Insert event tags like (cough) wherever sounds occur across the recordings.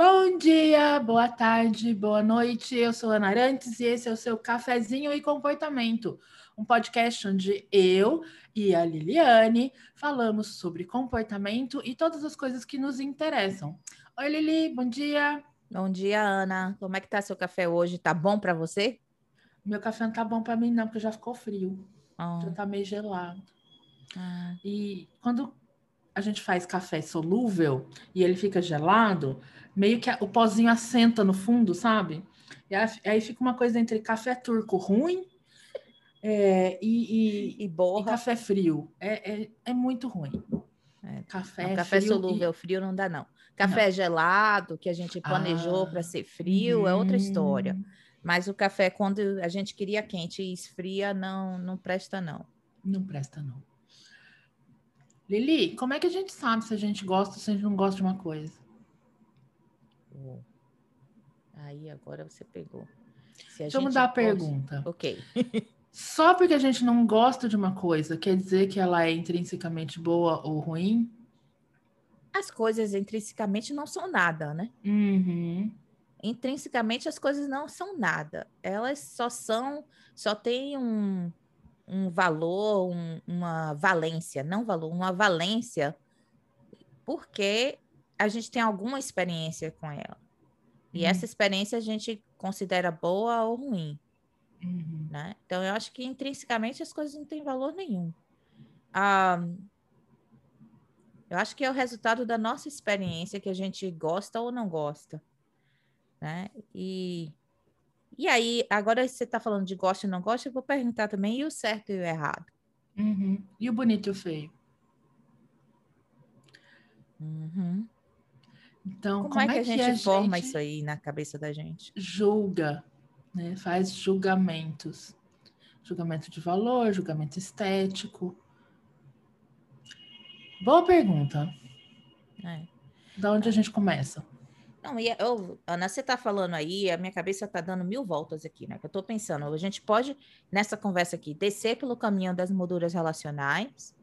Bom dia, boa tarde, boa noite. Eu sou Ana Arantes e esse é o seu Cafezinho e Comportamento, um podcast onde eu e a Liliane falamos sobre comportamento e todas as coisas que nos interessam. Oi, Lili, bom dia. Bom dia, Ana. Como é que tá seu café hoje? Tá bom para você? Meu café não tá bom para mim não, porque já ficou frio. Oh. Já tá meio gelado. Ah. E quando a gente faz café solúvel e ele fica gelado, meio que o pozinho assenta no fundo, sabe? E aí, fica uma coisa entre café turco ruim é, e, e- E e borra. café frio. É, é, é muito ruim. É, Café, Não, café frio solúvel, frio não dá, não. Café gelado, que a gente planejou Ah. para ser frio, é outra Hum, história. Mas o café, quando a gente queria quente e esfria, não, não presta, não. Não presta, não. Lili, como é que a gente sabe se a gente gosta ou se a gente não gosta de uma coisa? Oh. Aí agora você pegou. Se a Deixa eu mudar a pergunta. Ok. (laughs) Só porque a gente não gosta de uma coisa, quer dizer que ela é intrinsecamente boa ou ruim? As coisas intrinsecamente não são nada, né? Uhum. intrinsecamente as coisas não são nada. Elas só são, só têm um, um valor, um- uma valência, não valor, uma valência, porque a gente tem alguma experiência com ela. E Hum. essa experiência a gente considera boa ou ruim, Uhum. né? Então eu acho que intrinsecamente as coisas não têm valor nenhum. Ah, eu acho que é o resultado da nossa experiência que a gente gosta ou não gosta, né? E, e aí, agora você está falando de gosta ou não gosta, eu vou perguntar também, e o certo e o errado? Uhum. E o bonito e o feio? Uhum. Então, Como, é que a gente forma gente isso aí na cabeça da gente? julga, né? Faz julgamentos. Julgamento de valor, julgamento estético. Boa pergunta. É. Da onde a gente começa? Não, e eu, Ana, você está falando aí, a minha cabeça está dando mil voltas aqui, né? Que eu estou pensando, a gente pode, nessa conversa aqui, descer pelo caminho das molduras relacionais,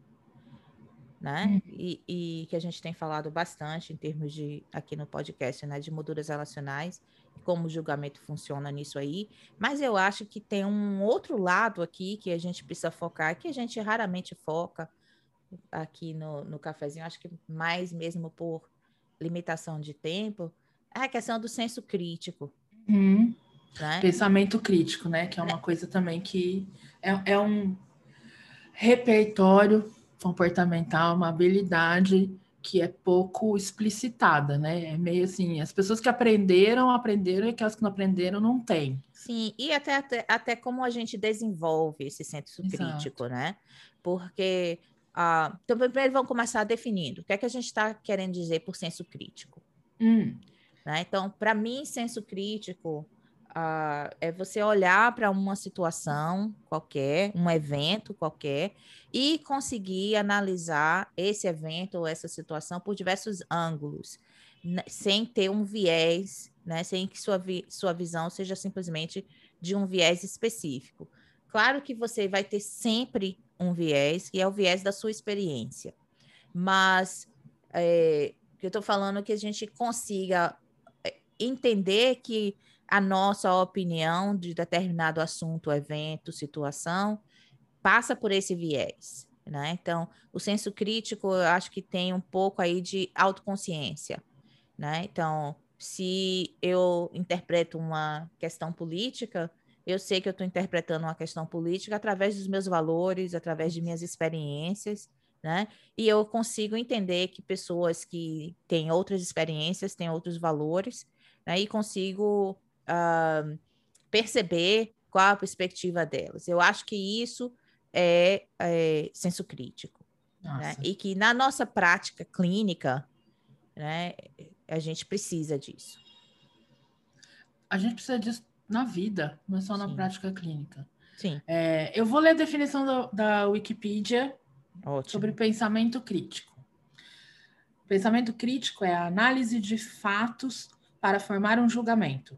né? Hum. E, e que a gente tem falado bastante em termos de, aqui no podcast, né? De molduras relacionais, como o julgamento funciona nisso aí. Mas eu acho que tem um outro lado aqui que a gente precisa focar, que a gente raramente foca aqui no, no cafezinho, acho que mais mesmo por limitação de tempo, é a questão do senso crítico, Uhum. né? Pensamento crítico, né? Que é uma coisa também que é, é um repertório comportamental, uma habilidade que é pouco explicitada, né? É meio assim, as pessoas que aprenderam, aprenderam, e aquelas que não aprenderam, não têm. Sim, e até, até, até como a gente desenvolve esse senso crítico, né? Porque, ah, então, primeiro vamos começar definindo. O que é que a gente está querendo dizer por senso crítico? Hum, né? Então, para mim, senso crítico ah, é você olhar para uma situação qualquer, um evento qualquer, e conseguir analisar esse evento ou essa situação por diversos ângulos, né, sem ter um viés, né? sem que sua, vi- sua visão seja simplesmente de um viés específico. Claro que você vai ter sempre um viés, que é o viés da sua experiência, mas é, eu estou falando que a gente consiga entender que a nossa opinião de determinado assunto, evento, situação, passa por esse viés, né? Então, o senso crítico, eu acho que tem um pouco aí de autoconsciência, né? Então, se eu interpreto uma questão política, eu sei que eu estou interpretando uma questão política através dos meus valores, através de minhas experiências, né? E eu consigo entender que pessoas que têm outras experiências têm outros valores, né? E consigo ah, perceber qual a perspectiva delas. Eu acho que isso é, é senso crítico, né? E que na nossa prática clínica, né, a gente precisa disso. A gente precisa disso na vida, não é só na Sim. prática clínica. Sim, É, eu vou ler a definição da, da Wikipedia ótimo. sobre pensamento crítico. Pensamento crítico é a análise de fatos para formar um julgamento.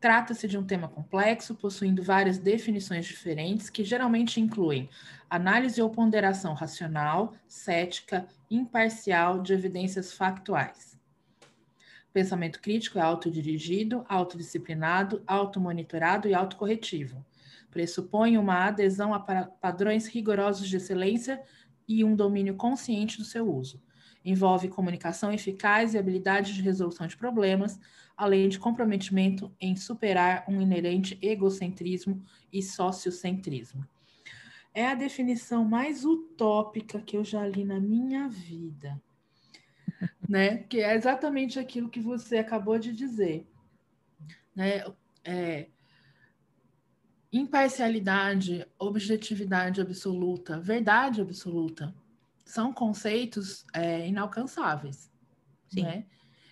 Trata-se de um tema complexo, possuindo várias definições diferentes, que geralmente incluem análise ou ponderação racional, cética, imparcial de evidências factuais. Pensamento crítico é autodirigido, autodisciplinado, automonitorado e autocorretivo. Pressupõe uma adesão a padrões rigorosos de excelência e um domínio consciente do seu uso. Envolve comunicação eficaz e habilidade de resolução de problemas, além de comprometimento em superar um inerente egocentrismo e sociocentrismo. É a definição mais utópica que eu já li na minha vida (laughs) né? Que é exatamente aquilo que você acabou de dizer, né? É, imparcialidade, objetividade absoluta, verdade absoluta, são conceitos é, inalcançáveis, Sim. né?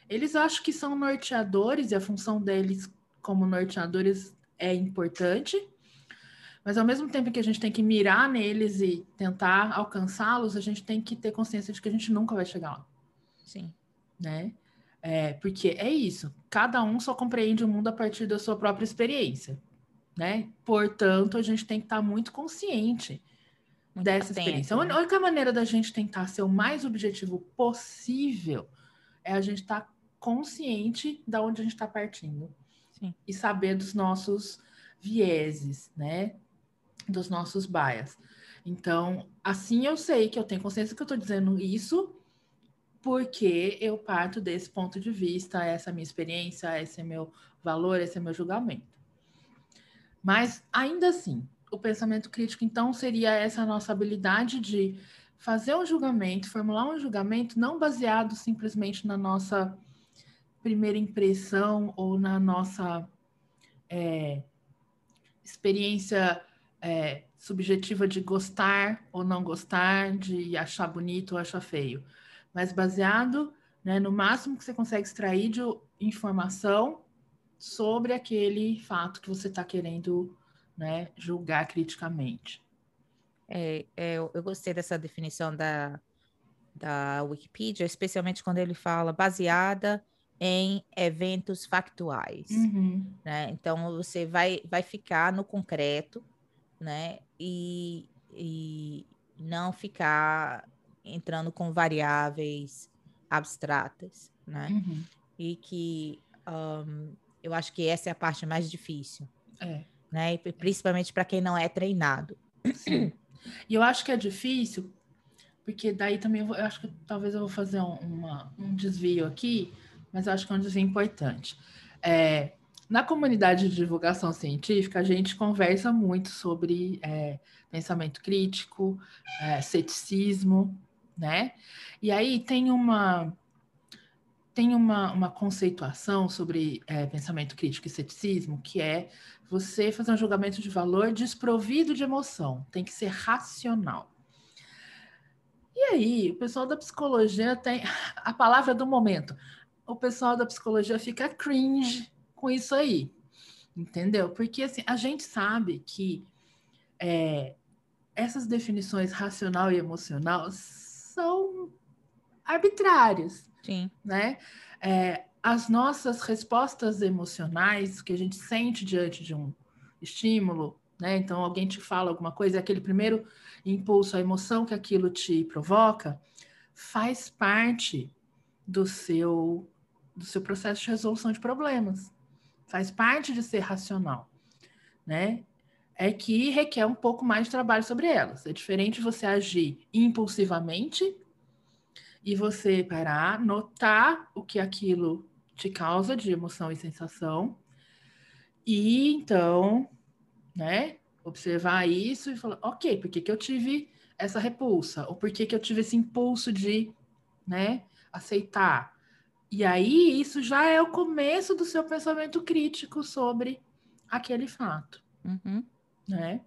Eles acham que são norteadores e a função deles como norteadores é importante, mas ao mesmo tempo que a gente tem que mirar neles e tentar alcançá-los, a gente tem que ter consciência de que a gente nunca vai chegar lá. Sim. Né? É, porque é isso, cada um só compreende o mundo a partir da sua própria experiência, né? Portanto, a gente tem que estar muito consciente dessa atento, experiência. Né? A única maneira da gente tentar ser o mais objetivo possível é a gente estar consciente da onde a gente está partindo Sim. e saber dos nossos vieses, né? Dos nossos bias. Então, assim eu sei que eu tenho consciência que eu estou dizendo isso porque eu parto desse ponto de vista, essa é a minha experiência, esse é meu valor, esse é meu julgamento. Mas ainda assim, o pensamento crítico então seria essa nossa habilidade de fazer um julgamento, formular um julgamento não baseado simplesmente na nossa primeira impressão ou na nossa é, experiência é, subjetiva de gostar ou não gostar, de achar bonito ou achar feio. Mas baseado né, no máximo que você consegue extrair de informação sobre aquele fato que você está querendo né, julgar criticamente. É, é, eu gostei dessa definição da, da Wikipedia, especialmente quando ele fala baseada em eventos factuais. Uhum. Né? Então, você vai, vai ficar no concreto né? e, e não ficar entrando com variáveis abstratas, né? Uhum. E que um, eu acho que essa é a parte mais difícil. É. Né? E principalmente para quem não é treinado. Sim. E eu acho que é difícil, porque daí também eu, vou, eu acho que talvez eu vou fazer um, uma, um desvio aqui, mas eu acho que é um desvio importante. É, na comunidade de divulgação científica, a gente conversa muito sobre é, pensamento crítico, é, ceticismo, né? E aí tem uma tem uma, uma conceituação sobre é, pensamento crítico e ceticismo, que é você fazer um julgamento de valor desprovido de emoção, tem que ser racional. E aí, o pessoal da psicologia tem a palavra do momento. O pessoal da psicologia fica cringe com isso aí, entendeu? Porque assim, a gente sabe que é, essas definições racional e emocional são arbitrários. Sim. Né? É, as nossas respostas emocionais, que a gente sente diante de um estímulo, né? Então, alguém te fala alguma coisa, aquele primeiro impulso, a emoção que aquilo te provoca, faz parte do seu, do seu processo de resolução de problemas. Faz parte de ser racional, né? é que requer um pouco mais de trabalho sobre elas. É diferente você agir impulsivamente e você parar, notar o que aquilo te causa de emoção e sensação, e então, né, observar isso e falar, ok, por que, que eu tive essa repulsa? Ou por que, que eu tive esse impulso de, né, aceitar? E aí, isso já é o começo do seu pensamento crítico sobre aquele fato. Uhum né?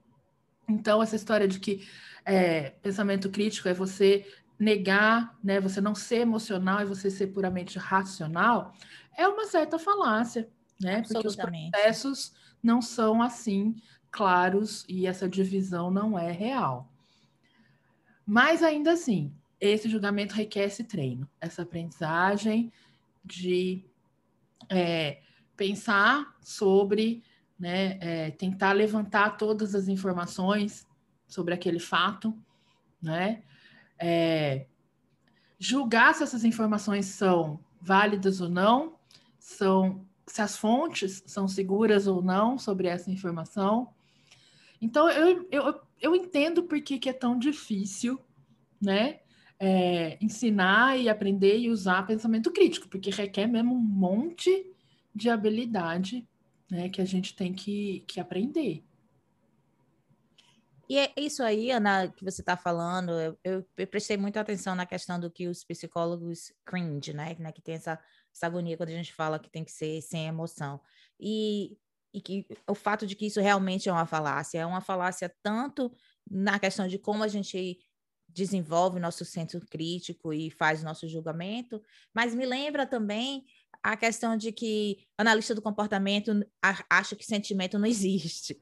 Então, essa história de que é, pensamento crítico é você negar, né, você não ser emocional e você ser puramente racional, é uma certa falácia, né? Porque os processos não são assim claros e essa divisão não é real. Mas ainda assim, esse julgamento requer esse treino, essa aprendizagem de é, pensar sobre né, é, tentar levantar todas as informações sobre aquele fato, né, é, julgar se essas informações são válidas ou não, são se as fontes são seguras ou não sobre essa informação. Então, eu, eu, eu entendo por que, que é tão difícil, né? É, ensinar e aprender e usar pensamento crítico, porque requer mesmo um monte de habilidade né, que a gente tem que, que aprender. E é isso aí, Ana, que você está falando, eu, eu, eu, prestei muita atenção na questão do que os psicólogos cringe, né? né que tem essa, essa agonia quando a gente fala que tem que ser sem emoção. E, e que o fato de que isso realmente é uma falácia, é uma falácia tanto na questão de como a gente desenvolve nosso senso crítico e faz nosso julgamento, mas me lembra também a questão de que analista do comportamento acha que sentimento não existe.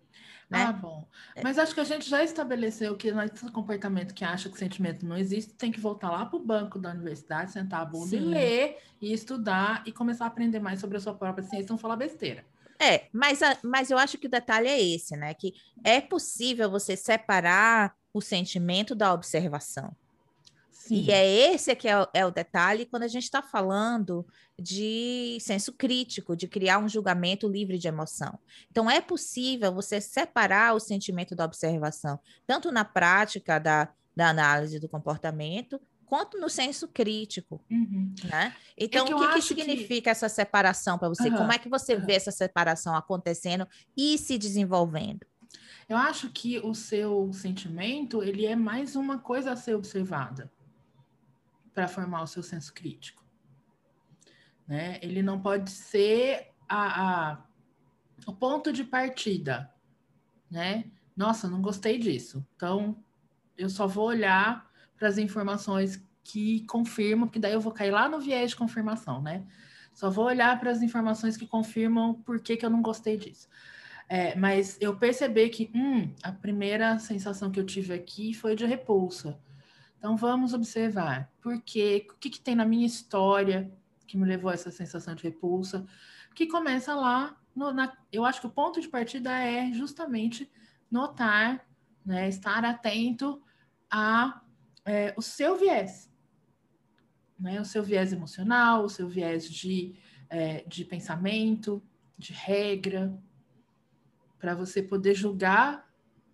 Né? Ah, bom. É. Mas acho que a gente já estabeleceu que esse comportamento que acha que sentimento não existe tem que voltar lá para o banco da universidade, sentar a bunda Sim. e ler, e estudar e começar a aprender mais sobre a sua própria ciência e não falar besteira. É, mas, a, mas eu acho que o detalhe é esse, né? Que é possível você separar o sentimento da observação. Sim. E é esse que é o, é o detalhe quando a gente está falando de senso crítico, de criar um julgamento livre de emoção. Então, é possível você separar o sentimento da observação, tanto na prática da, da análise do comportamento, quanto no senso crítico, uhum. né? Então, é que o que, que significa que... essa separação para você? Uhum. Como é que você uhum. vê essa separação acontecendo e se desenvolvendo? Eu acho que o seu sentimento, ele é mais uma coisa a ser observada para formar o seu senso crítico. Né? Ele não pode ser a, a, o ponto de partida, né? Nossa, não gostei disso. Então, eu só vou olhar para as informações que confirmam, porque daí eu vou cair lá no viés de confirmação, né? Só vou olhar para as informações que confirmam por que, que eu não gostei disso. É, mas eu percebi que, hum, a primeira sensação que eu tive aqui foi de repulsa. Então vamos observar. Por quê, o que, que tem na minha história que me levou a essa sensação de repulsa, que começa lá, no, na, eu acho que o ponto de partida é justamente notar, né, estar atento a é, o seu viés, né, o seu viés emocional, o seu viés de, é, de pensamento, de regra, para você poder julgar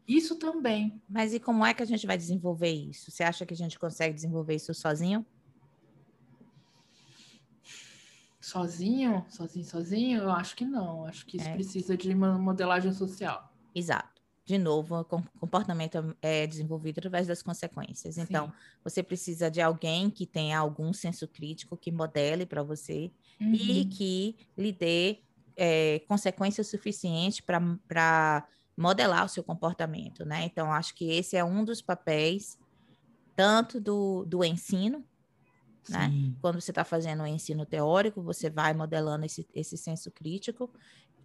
isso também. Mas e como é que a gente vai desenvolver isso? Você acha que a gente consegue desenvolver isso sozinho? Sozinho? Sozinho, sozinho? Eu acho que não. Acho que isso é. precisa de uma modelagem social. Exato. De novo, o comportamento é desenvolvido através das consequências. Então, Sim. você precisa de alguém que tenha algum senso crítico, que modele para você uhum. e que lhe dê é, consequência suficiente para modelar o seu comportamento, né? Então, acho que esse é um dos papéis, tanto do, do ensino, né? Quando você está fazendo o ensino teórico, você vai modelando esse, esse senso crítico,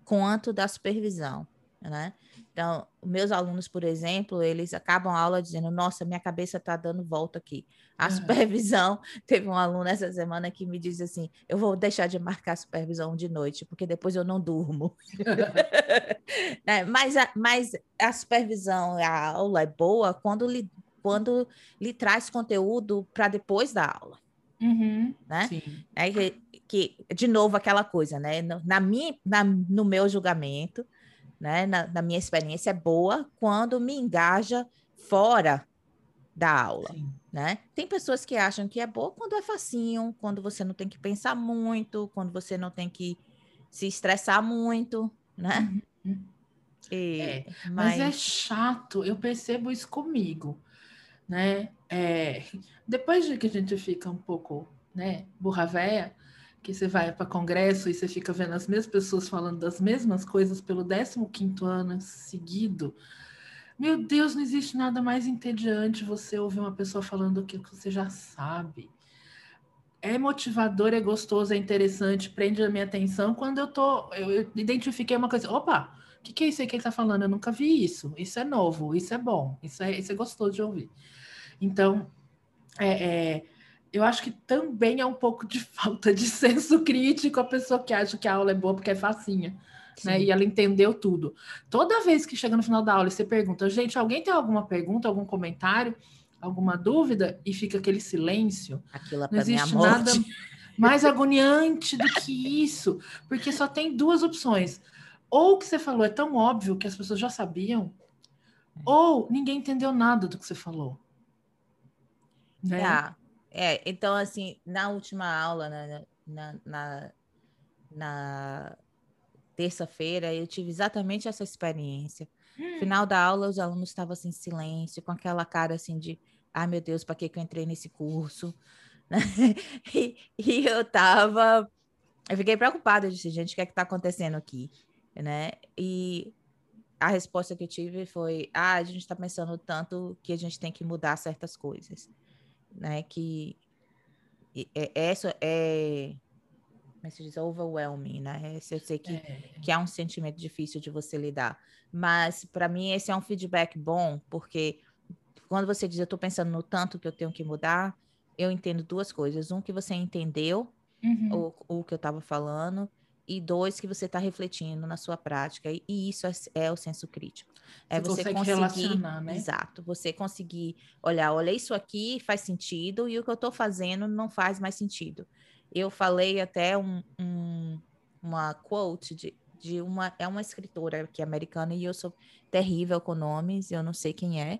quanto da supervisão, né? Então, meus alunos, por exemplo, eles acabam a aula dizendo: Nossa, minha cabeça está dando volta aqui. A supervisão, (laughs) teve um aluno essa semana que me disse assim: Eu vou deixar de marcar a supervisão de noite, porque depois eu não durmo. (laughs) é, mas, a, mas a supervisão, a aula é boa quando lhe, quando lhe traz conteúdo para depois da aula. Uhum, né? Sim. É que, que, de novo, aquela coisa, né? Na minha, na, no meu julgamento, né, na, na, minha experiência, é boa quando me engaja fora da aula, né? Tem pessoas que acham que é boa quando é facinho, quando você não tem que pensar muito, quando você não tem que se estressar muito, né? Uhum. E, é, mas... mas... é chato, eu percebo isso comigo, né? É, depois de que a gente fica um pouco, né, burra véia, que você vai para congresso e você fica vendo as mesmas pessoas falando das mesmas coisas pelo 15º ano seguido. Meu Deus, não existe nada mais entediante você ouvir uma pessoa falando aquilo que você já sabe. É motivador, é gostoso, é interessante, prende a minha atenção quando eu tô, eu identifiquei uma coisa, opa, o que, que é isso aí que ele está falando? Eu nunca vi isso. Isso é novo, isso é bom, isso é, isso é gostoso de ouvir. Então, é, é eu acho que também é um pouco de (laughs) falta de senso crítico a pessoa que acha que a aula é boa porque é facinha. Né? E ela entendeu tudo. Toda vez que chega no final da aula e você pergunta, gente, alguém tem alguma pergunta, algum comentário, alguma dúvida? E fica aquele silêncio. Aquilo é não existe nada. (laughs) Mais agoniante do que isso, porque só tem duas opções. Ou o que você falou é tão óbvio que as pessoas já sabiam, ou ninguém entendeu nada do que você falou. Né? Ah, é, então, assim, na última aula, na, na, na, na terça-feira, eu tive exatamente essa experiência. Hum. Final da aula, os alunos estavam assim, em silêncio, com aquela cara assim de ai meu Deus, para que, que eu entrei nesse curso? (laughs) e, e, eu tava. Eu fiquei preocupada, eu disse, gente, o que é que tá acontecendo aqui? Né? E a resposta que eu tive foi: ah, a gente está pensando tanto que a gente tem que mudar certas coisas, né? Que é, essa é como é se diz, overwhelming, né? Eu sei que, é. que é um sentimento difícil de você lidar. Mas, para mim, esse é um feedback bom, porque quando você diz, eu estou pensando no tanto que eu tenho que mudar, eu entendo duas coisas. Um, que você entendeu uhum. o, o que eu estava falando, e dois, que você está refletindo na sua prática. E, e isso é, é, o senso crítico. É você, você conseguir. Relacionar, né? Exato. Você conseguir olhar, olha, isso aqui faz sentido, e o que eu estou fazendo não faz mais sentido. Eu falei até um, um, uma quote de, de uma é uma escritora que é americana e eu sou terrível com nomes, eu não sei quem é.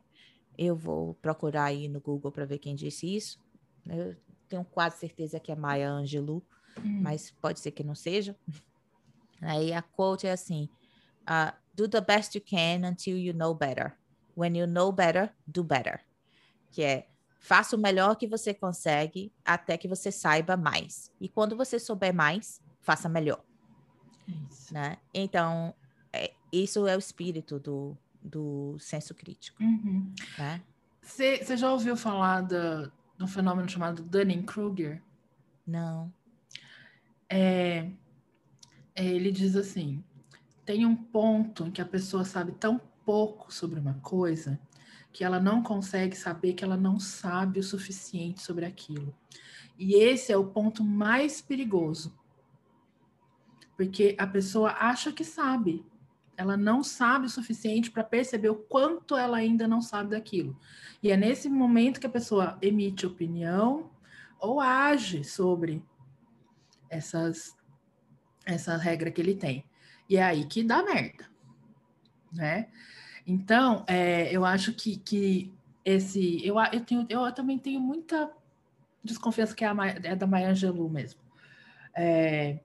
Eu vou procurar aí no Google para ver quem disse isso. Eu tenho quase certeza que é Maya Angelou, hum. mas pode ser que não seja. Aí a quote é assim: uh, Do the best you can until you know better. When you know better, do better. Que é Faça o melhor que você consegue até que você saiba mais. E quando você souber mais, faça melhor. Isso. Né? Então, é, isso é o espírito do, do senso crítico. Uhum. Você né? já ouviu falar do, do fenômeno chamado Dunning-Kruger? Não. É, é, ele diz assim: tem um ponto em que a pessoa sabe tão pouco sobre uma coisa que ela não consegue saber que ela não sabe o suficiente sobre aquilo. E esse é o ponto mais perigoso. Porque a pessoa acha que sabe, ela não sabe o suficiente para perceber o quanto ela ainda não sabe daquilo. E é nesse momento que a pessoa emite opinião ou age sobre essas essa regra que ele tem. E é aí que dá merda, né? Então, é, eu acho que, que esse. Eu, eu, tenho, eu também tenho muita desconfiança que é, a, é da Maya Angelou mesmo. É,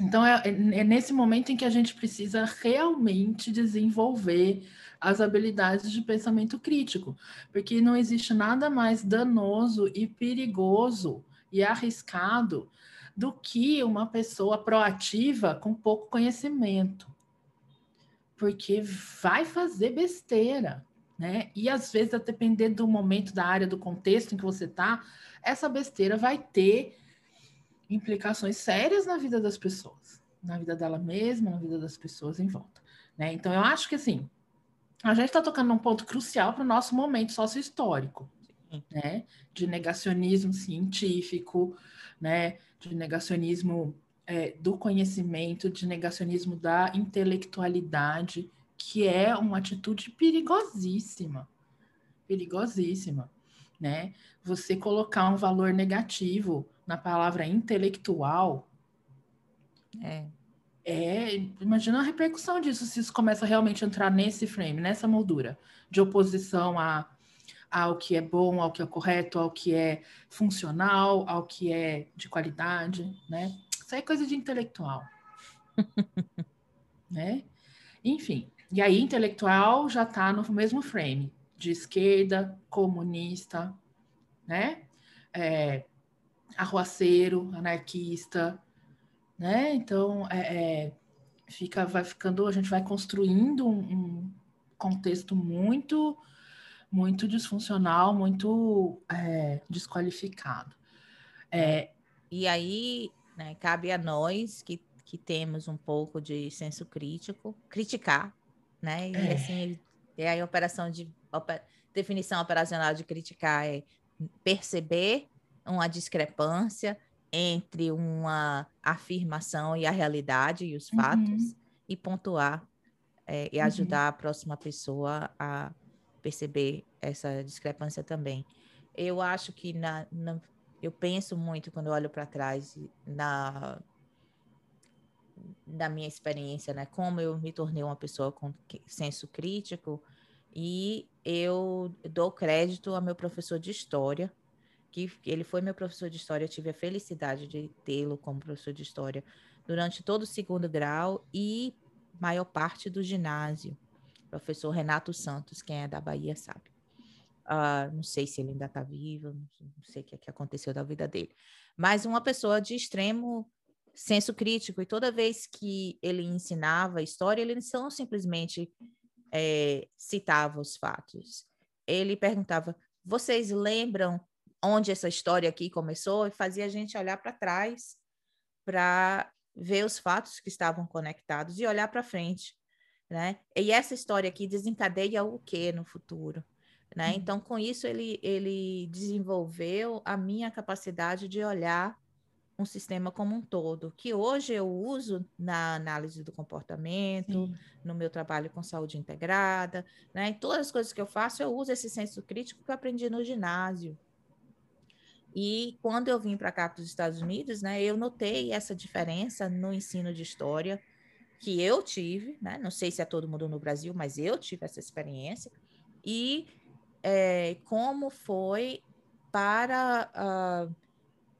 então, é, é, nesse momento em que a gente precisa realmente desenvolver as habilidades de pensamento crítico, porque não existe nada mais danoso e perigoso e arriscado do que uma pessoa proativa com pouco conhecimento porque vai fazer besteira, né? E às vezes, a depender do momento, da área, do contexto em que você tá, essa besteira vai ter implicações sérias na vida das pessoas, na vida dela mesma, na vida das pessoas em volta, né? Então, eu acho que assim, a gente está tocando num ponto crucial para o nosso momento sócio-histórico, né? De negacionismo científico, né? De negacionismo é, do conhecimento, de negacionismo da intelectualidade, que é uma atitude perigosíssima, perigosíssima, né? Você colocar um valor negativo na palavra intelectual, é. É, imagina a repercussão disso se isso começa a realmente entrar nesse frame, nessa moldura de oposição a, ao que é bom, ao que é correto, ao que é funcional, ao que é de qualidade, né? Isso aí é coisa de intelectual. (laughs) né? Enfim, e aí intelectual já está no mesmo frame de esquerda, comunista, né? É, arruaceiro, anarquista, né? Então, é, é, fica, vai ficando, a gente vai construindo um, um contexto muito, muito disfuncional, muito é, desqualificado. É, e aí né? Cabe a nós que, que temos um pouco de senso crítico, criticar, né? E é. assim, é a operação de oper, definição operacional de criticar é perceber uma discrepância entre uma afirmação e a realidade e os uhum. fatos e pontuar é, e uhum. ajudar uhum. a próxima pessoa a perceber essa discrepância também. Eu acho que na, na eu penso muito quando olho para trás na da minha experiência, né? Como eu me tornei uma pessoa com senso crítico e eu dou crédito ao meu professor de história, que ele foi meu professor de história, eu tive a felicidade de tê-lo como professor de história durante todo o segundo grau e maior parte do ginásio. Professor Renato Santos, quem é da Bahia sabe. Uh, não sei se ele ainda está vivo, não sei o que, é que aconteceu da vida dele. Mas uma pessoa de extremo senso crítico, e toda vez que ele ensinava história, ele não simplesmente é, citava os fatos. Ele perguntava: vocês lembram onde essa história aqui começou? E fazia a gente olhar para trás para ver os fatos que estavam conectados e olhar para frente. Né? E essa história aqui desencadeia o que no futuro? Né? Uhum. Então, com isso, ele, ele desenvolveu a minha capacidade de olhar um sistema como um todo, que hoje eu uso na análise do comportamento, Sim. no meu trabalho com saúde integrada, né? Em todas as coisas que eu faço, eu uso esse senso crítico que eu aprendi no ginásio. E quando eu vim para cá para os Estados Unidos, né, eu notei essa diferença no ensino de história que eu tive, né? Não sei se é todo mundo no Brasil, mas eu tive essa experiência. E é, como foi para uh,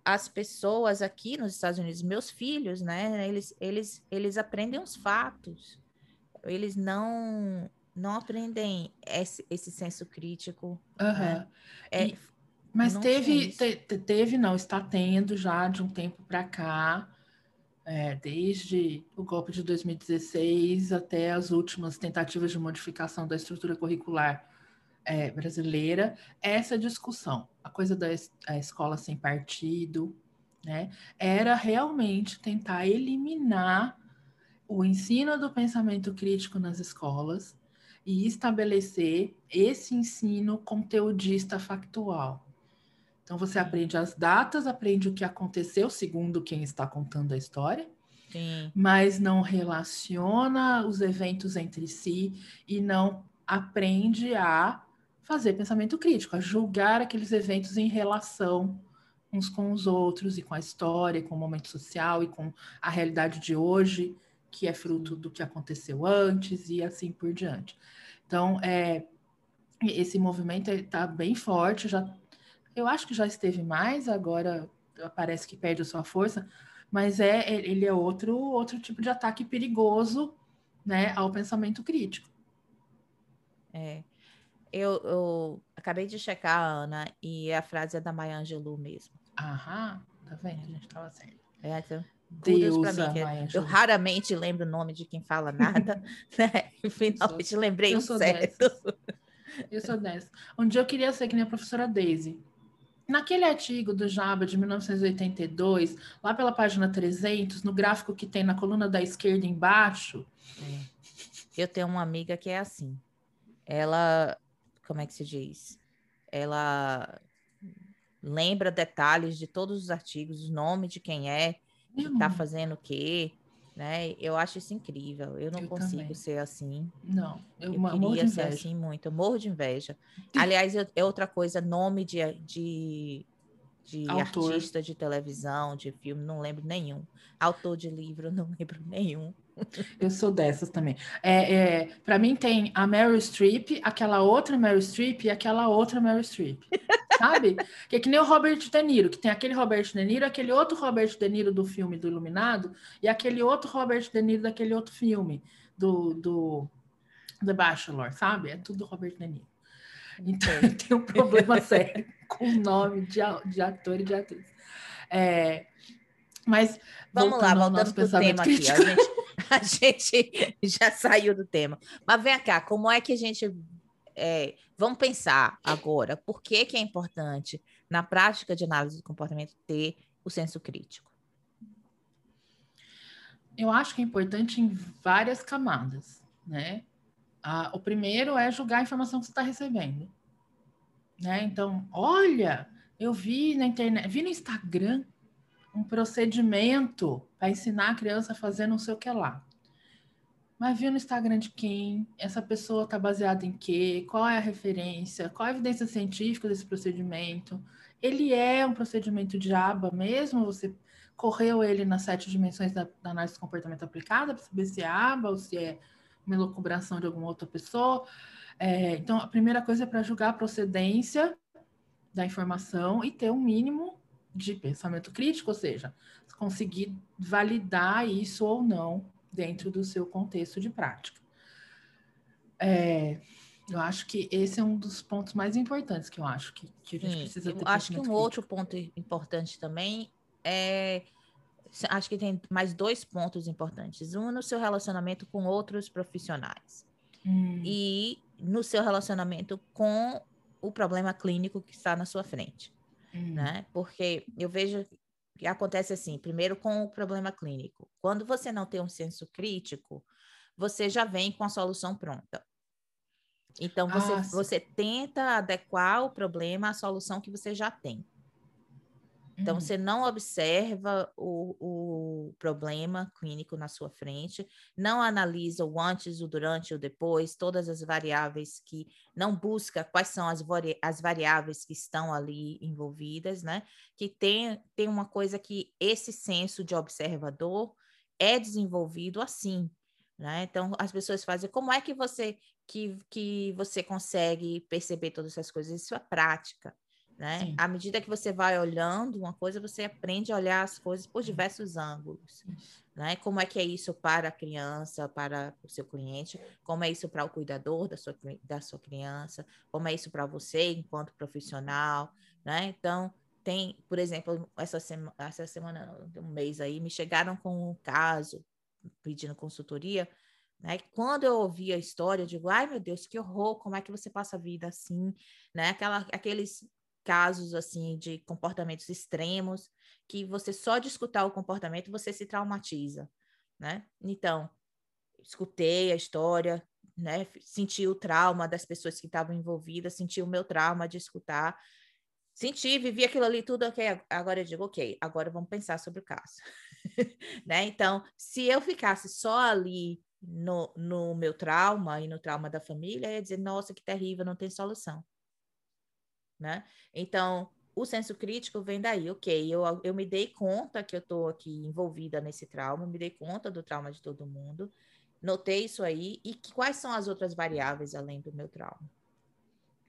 as pessoas aqui nos Estados Unidos, meus filhos, né? Eles, eles, eles aprendem os fatos. Eles não não aprendem esse, esse senso crítico. Uhum. Né? É, e, mas teve, te, teve, não, está tendo já de um tempo para cá, é, desde o golpe de 2016 até as últimas tentativas de modificação da estrutura curricular é, brasileira essa discussão, a coisa da a escola sem partido, né, era realmente tentar eliminar o ensino do pensamento crítico nas escolas e estabelecer esse ensino conteudista factual. Então você aprende as datas, aprende o que aconteceu segundo quem está contando a história, Sim. mas não relaciona os eventos entre si e não aprende a fazer pensamento crítico, a julgar aqueles eventos em relação uns com os outros e com a história, com o momento social e com a realidade de hoje, que é fruto do que aconteceu antes e assim por diante. Então, é, esse movimento está bem forte, já, eu acho que já esteve mais, agora parece que perde a sua força, mas é ele é outro outro tipo de ataque perigoso, né, ao pensamento crítico. É. Eu, eu acabei de checar, Ana, e a frase é da Maya Angelou mesmo. Aham, tá vendo? A gente tava certo. É, então, Deusa, mim, eu raramente lembro o nome de quem fala nada, (laughs) né? Finalmente sou, lembrei eu sou certo. Dessa. Eu sou dessa. Um dia eu queria ser que nem a professora Daisy. Naquele artigo do Java de 1982, lá pela página 300, no gráfico que tem na coluna da esquerda embaixo. É. Eu tenho uma amiga que é assim. Ela como é que se diz? Ela lembra detalhes de todos os artigos, o nome de quem é, que está fazendo o quê, né? Eu acho isso incrível. Eu não eu consigo também. ser assim. Não, eu, eu queria ser assim muito. Eu morro de inveja. Aliás, é outra coisa, nome de, de, de artista de televisão, de filme, não lembro nenhum. Autor de livro, (laughs) não lembro nenhum. Eu sou dessas também. É, é, para mim tem a Meryl Streep, aquela outra Meryl Streep e aquela outra Meryl Streep. (laughs) Sabe? que é que nem o Robert De Niro, que tem aquele Robert De Niro, aquele outro Robert De Niro do filme do Iluminado e aquele outro Robert De Niro daquele outro filme do, do The Bachelor, sabe? É tudo Robert De Niro. Então, eu (laughs) tenho um problema sério com o nome de, de ator e de atriz. É, mas vamos lá, voltando para o tema aqui. A gente, a gente, (laughs) já saiu do tema. Mas vem cá, como é que a gente. É, vamos pensar agora, por que, que é importante, na prática de análise do comportamento, ter o senso crítico? Eu acho que é importante em várias camadas, né? Ah, o primeiro é julgar a informação que você está recebendo. Né? Então, olha, eu vi na internet, vi no Instagram um procedimento para ensinar a criança a fazer não sei o que lá. Mas viu no Instagram de quem? Essa pessoa está baseada em quê? Qual é a referência? Qual a evidência científica desse procedimento? ele é um procedimento de aba mesmo, você correu ele nas sete dimensões da, da análise de comportamento aplicada para saber se é aba ou se é uma elucubração de alguma outra pessoa. É, então, a primeira coisa é para julgar a procedência da informação e ter um mínimo de pensamento crítico, ou seja, conseguir validar isso ou não dentro do seu contexto de prática. É, eu acho que esse é um dos pontos mais importantes que eu acho que, que a gente Sim, precisa ter. Eu acho que um crítico. outro ponto importante também é. Acho que tem mais dois pontos importantes. Um no seu relacionamento com outros profissionais. Hum. E no seu relacionamento com o problema clínico que está na sua frente. Hum. Né? Porque eu vejo que acontece assim, primeiro com o problema clínico. Quando você não tem um senso crítico, você já vem com a solução pronta. Então, você, ah, você tenta adequar o problema à solução que você já tem. Então, uhum. você não observa o, o problema clínico na sua frente, não analisa o antes, o durante, o depois, todas as variáveis que não busca quais são as, vari, as variáveis que estão ali envolvidas, né? Que tem, tem uma coisa que esse senso de observador é desenvolvido assim, né? Então, as pessoas fazem, como é que você que, que você consegue perceber todas essas coisas? Isso é prática. Né? À medida que você vai olhando uma coisa, você aprende a olhar as coisas por diversos ângulos. Né? Como é que é isso para a criança, para o seu cliente, como é isso para o cuidador da sua, da sua criança, como é isso para você enquanto profissional, né? Então, tem, por exemplo, essa, sema, essa semana, um mês aí, me chegaram com um caso, pedindo consultoria, né? Quando eu ouvi a história, eu digo, ai meu Deus, que horror, como é que você passa a vida assim, né? Aquela, aqueles casos assim de comportamentos extremos que você só de escutar o comportamento você se traumatiza, né? Então, escutei a história, né? Senti o trauma das pessoas que estavam envolvidas, senti o meu trauma de escutar, senti, vivi aquilo ali tudo, ok. Agora eu digo, ok, agora vamos pensar sobre o caso, (laughs) né? Então, se eu ficasse só ali no, no meu trauma e no trauma da família, eu ia dizer, nossa, que terrível, não tem solução né? Então, o senso crítico vem daí, ok, eu, eu me dei conta que eu estou aqui envolvida nesse trauma, me dei conta do trauma de todo mundo, notei isso aí, e que, quais são as outras variáveis além do meu trauma?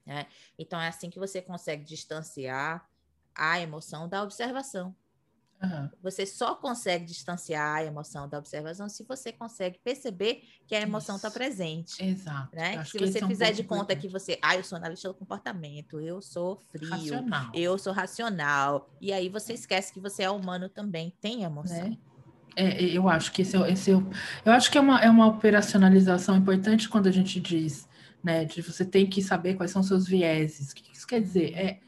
Né? Então, é assim que você consegue distanciar a emoção da observação. Uhum. Você só consegue distanciar a emoção da observação se você consegue perceber que a emoção está presente. Exato. Né? Se você é fizer de conta importante. que você, ah, eu sou analista do comportamento, eu sou frio, racional. eu sou racional, e aí você esquece que você é humano também, tem emoção. Né? É, eu acho que esse, é esse é eu acho que é uma, é uma operacionalização importante quando a gente diz, né, de você tem que saber quais são seus vieses. O que isso quer dizer? É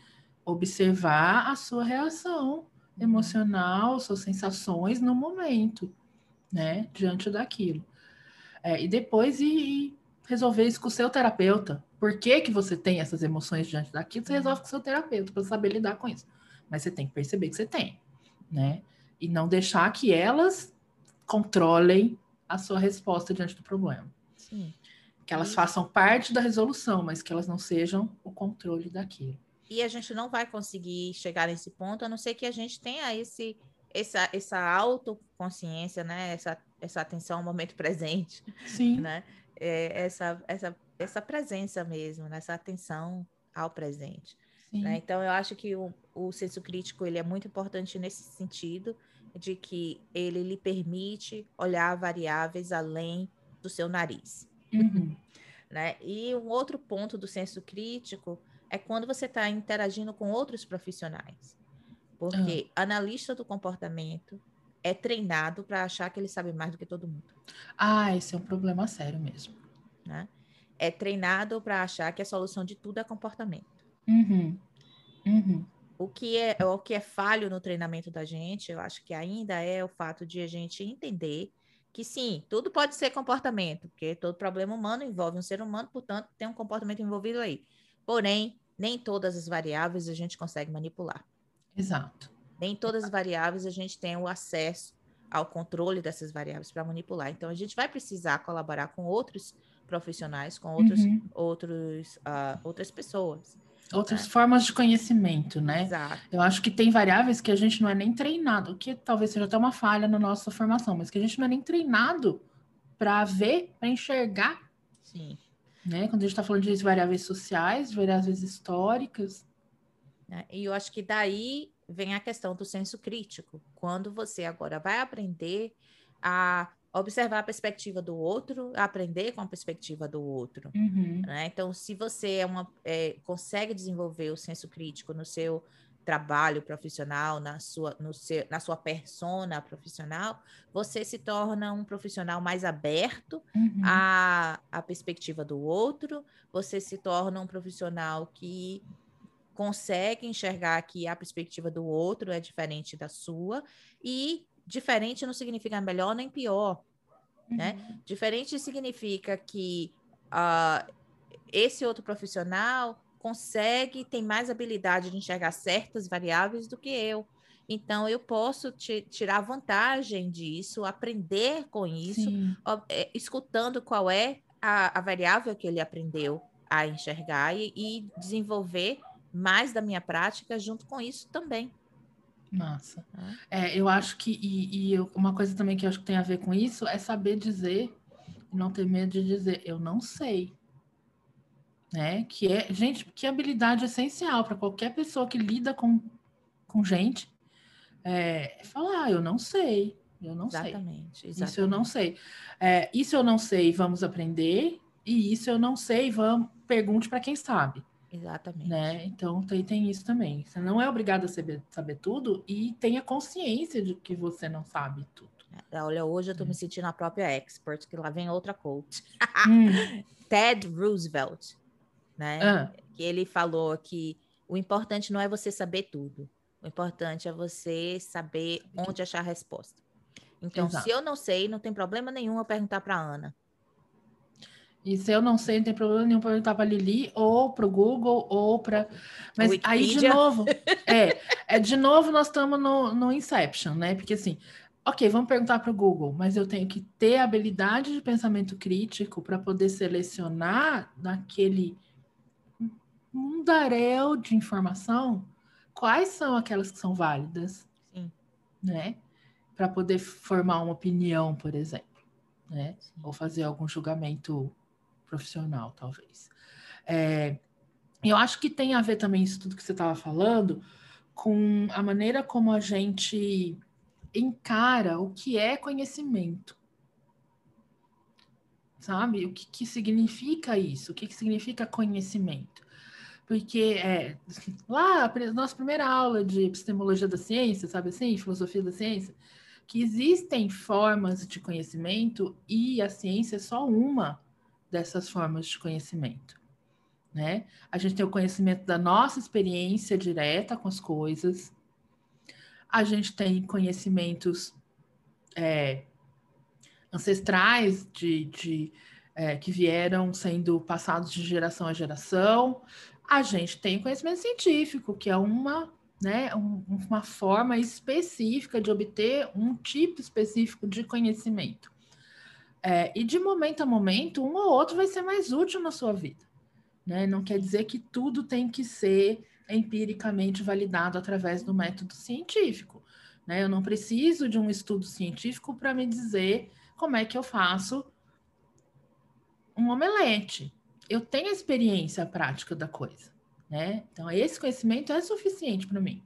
observar a sua reação emocional, suas sensações no momento, né, diante daquilo. É, e depois e, resolver isso com o seu terapeuta. Por que, que você tem essas emoções diante daquilo? Você resolve com o seu terapeuta para saber lidar com isso. Mas você tem que perceber que você tem, né? E não deixar que elas controlem a sua resposta diante do problema. Sim. Que elas façam parte da resolução, mas que elas não sejam o controle daquilo. E a gente não vai conseguir chegar nesse ponto, a não ser que a gente tenha esse, essa, essa autoconsciência, né? Essa, essa atenção ao momento presente. Sim. Né? É, essa, essa, essa presença mesmo, né? essa atenção ao presente. Né? Então, eu acho que o, o senso crítico ele é muito importante nesse sentido, de que ele lhe permite olhar variáveis além do seu nariz. Uhum. Né? E um outro ponto do senso crítico é quando você está interagindo com outros profissionais. Porque ah. analista do comportamento é treinado para achar que ele sabe mais do que todo mundo. Ah, esse é um problema sério mesmo. Né? É treinado para achar que a solução de tudo é comportamento. Uhum. Uhum. O que é o que é falho no treinamento da gente, eu acho que ainda é o fato de a gente entender que sim, tudo pode ser comportamento, porque todo problema humano envolve um ser humano, portanto, tem um comportamento envolvido aí. Porém, nem todas as variáveis a gente consegue manipular. Exato. Nem todas as variáveis a gente tem o acesso ao controle dessas variáveis para manipular. Então, a gente vai precisar colaborar com outros profissionais, com outros, uhum. outros, uh, outras pessoas. Outras é. formas de conhecimento, né? Exato. Eu acho que tem variáveis que a gente não é nem treinado, que talvez seja até uma falha na nossa formação, mas que a gente não é nem treinado para ver, para enxergar. Sim. Né? Quando a gente está falando de variáveis sociais, variáveis históricas. É, e eu acho que daí vem a questão do senso crítico. Quando você agora vai aprender a observar a perspectiva do outro, aprender com a perspectiva do outro. Uhum. Né? Então, se você é uma, é, consegue desenvolver o senso crítico no seu trabalho profissional, na sua, no seu, na sua persona profissional, você se torna um profissional mais aberto uhum. à, à perspectiva do outro, você se torna um profissional que consegue enxergar que a perspectiva do outro é diferente da sua e diferente não significa melhor nem pior, né? uhum. né? Diferente significa que uh, esse outro profissional consegue, tem mais habilidade de enxergar certas variáveis do que eu. Então, eu posso tirar vantagem disso, aprender com isso, ó, é, escutando qual é a, a, variável que ele aprendeu a enxergar e, e desenvolver mais da minha prática junto com isso também. Massa. É, eu acho que, e, e uma coisa também que eu acho que tem a ver com isso é saber dizer, não ter medo de dizer, eu não sei. Né? Que é, gente, que habilidade essencial para qualquer pessoa que lida com, com gente é, é falar, ah, eu não sei, eu não exatamente, sei. Exatamente. Isso eu não sei. É, isso eu não sei, vamos aprender, e isso eu não sei, vamos, pergunte para quem sabe. Exatamente. Né? Então tem, tem isso também. Você não é obrigado a saber, saber tudo e tenha consciência de que você não sabe tudo. É, olha, hoje eu tô é. me sentindo a própria expert, que lá vem outra coach. Hum. (laughs) Ted Roosevelt, né? Ah. Que ele falou que o importante não é você saber tudo. O importante é você saber onde achar a resposta. Então, Exato. se eu não sei, não tem problema nenhum eu perguntar para Ana. E se eu não sei, não tem problema nenhum perguntar para a Lili, ou para o Google, ou para. Mas Wikipedia. aí, de novo, (laughs) é, é, de novo, nós estamos no, no Inception, né? Porque assim, ok, vamos perguntar para o Google, mas eu tenho que ter habilidade de pensamento crítico para poder selecionar naquele mundaréu de informação quais são aquelas que são válidas, Sim. né? Para poder formar uma opinião, por exemplo, né? Sim. Ou fazer algum julgamento profissional, talvez. É, eu acho que tem a ver também isso tudo que você estava falando com a maneira como a gente encara o que é conhecimento. Sabe? O que, que significa isso? O que, que significa conhecimento? Porque é, (laughs) lá, nossa primeira aula de epistemologia da ciência, sabe assim, filosofia da ciência, que existem formas de conhecimento e a ciência é só uma dessas formas de conhecimento. Né? A gente tem o conhecimento da nossa experiência direta com as coisas, a gente tem conhecimentos é, ancestrais de, de é, que vieram sendo passados de geração a geração, a gente tem conhecimento científico, que é uma, né, um, uma forma específica de obter um tipo específico de conhecimento. É, e de momento a momento, um ou outro vai ser mais útil na sua vida. Né? Não quer dizer que tudo tem que ser empiricamente validado através do método científico. Né? Eu não preciso de um estudo científico para me dizer como é que eu faço um omelete. Eu tenho a experiência prática da coisa. Né? Então, esse conhecimento é suficiente para mim.